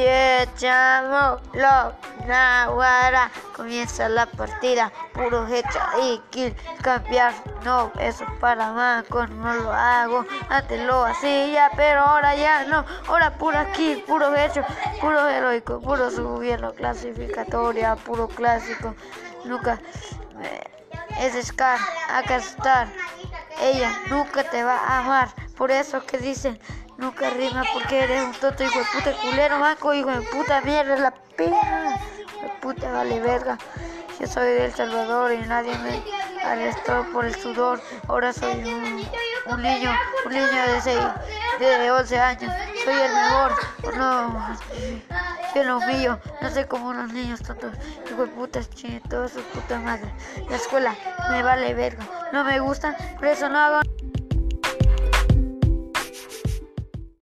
echamos lo naguara. Comienza la partida, puro hecha y kill, cambiar. No, eso para más, no lo hago. Antes lo hacía, pero ahora ya no. Ahora puro kill, puro hecho, puro heroico, puro gobierno clasificatoria, puro clásico. Nunca eh, es Scar, acá estar. Ella nunca te va a amar. Por eso que dicen, nunca rima porque eres un tonto hijo de puta culero, manco, hijo de puta mierda, la pena. La puta vale verga. Yo soy de El Salvador y nadie me arrestó por el sudor. Ahora soy un, niño, un niño de, seis, de 11 años. Soy el mejor. No, yo lo humillo. No sé cómo los niños tontos, hijo de putas, todos sus putas madres. La escuela me vale verga. No me gusta, por eso no hago.